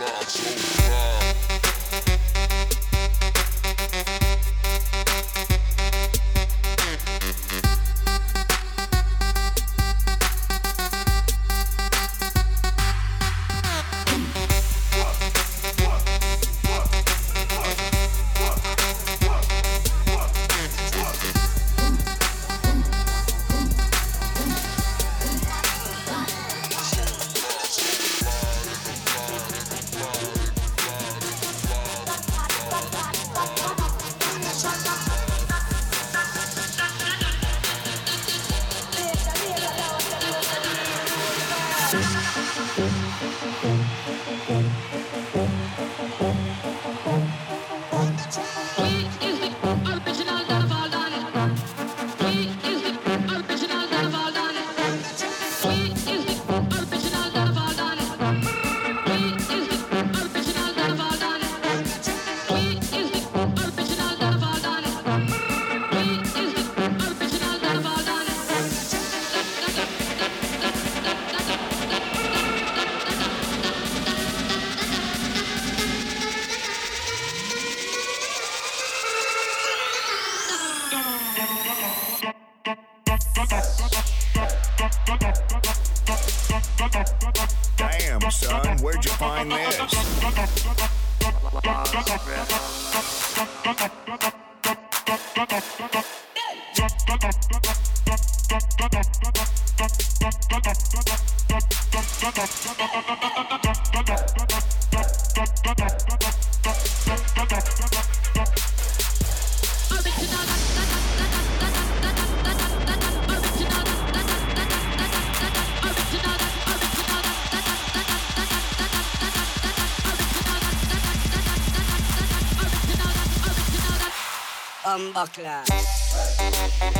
slide slow. Bye. Um, this?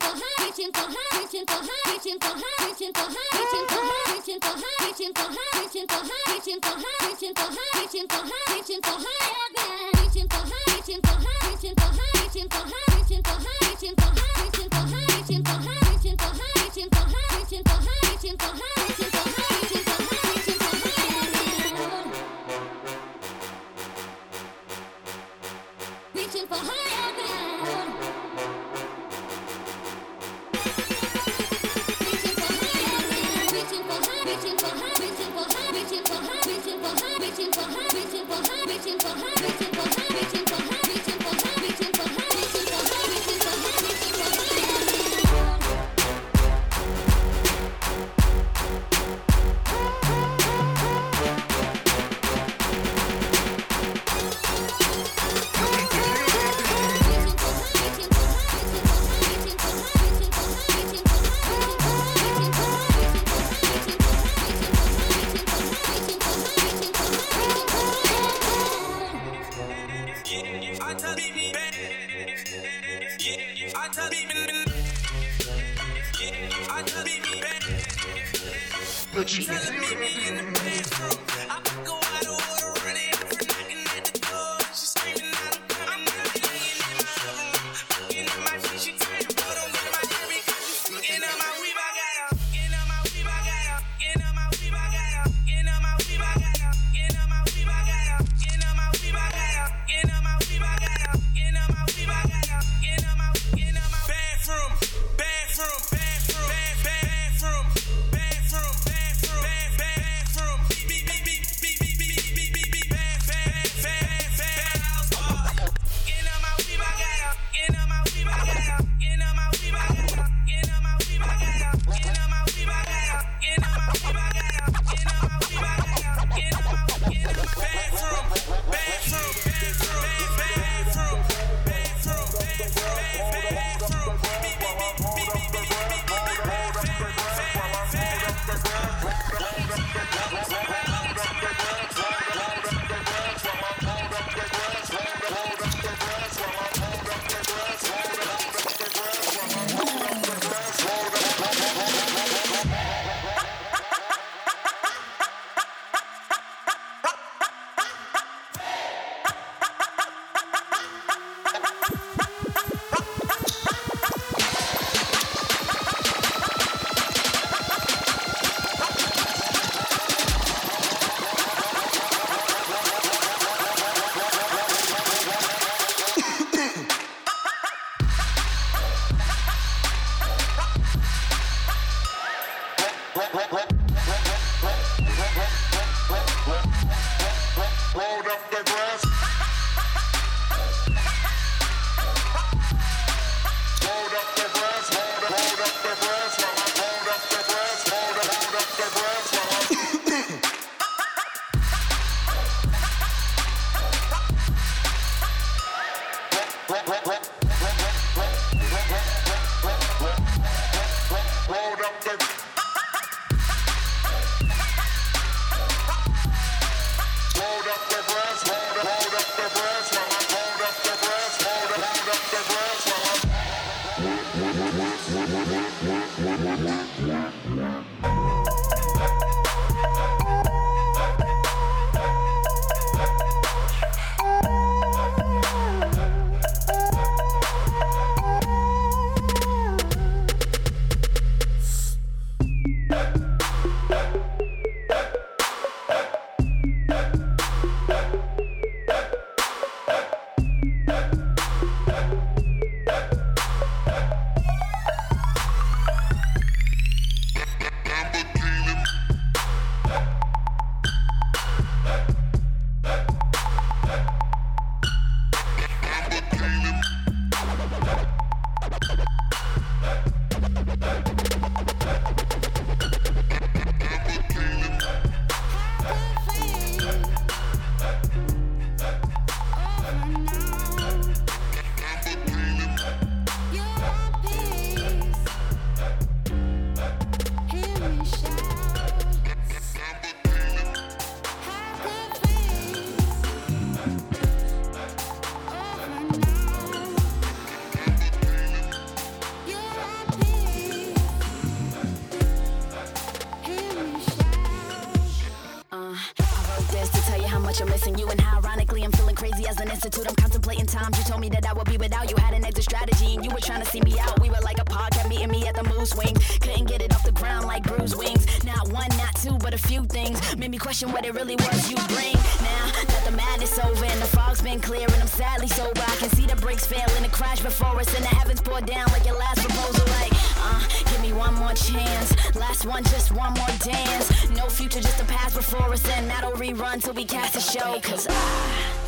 reaching high, for high, reaching for high, reaching for high, reaching for high, reaching for high. rough, rough. Times you told me that I would be without you. Had an exit strategy and you were trying to see me out. We were like a pod, kept meeting me at the moose swing. Couldn't get it off the ground like bruised wings. Not one, not two, but a few things made me question what it really was you bring. Now that the madness over and the fog's been clear and I'm sadly sober, I can see the brakes failing, the crash before us, and the heavens pour down like your last proposal. Like, uh, give me one more chance. Last one, just one more dance. No future, just a past before us, and that'll rerun till we cast a show. Cause I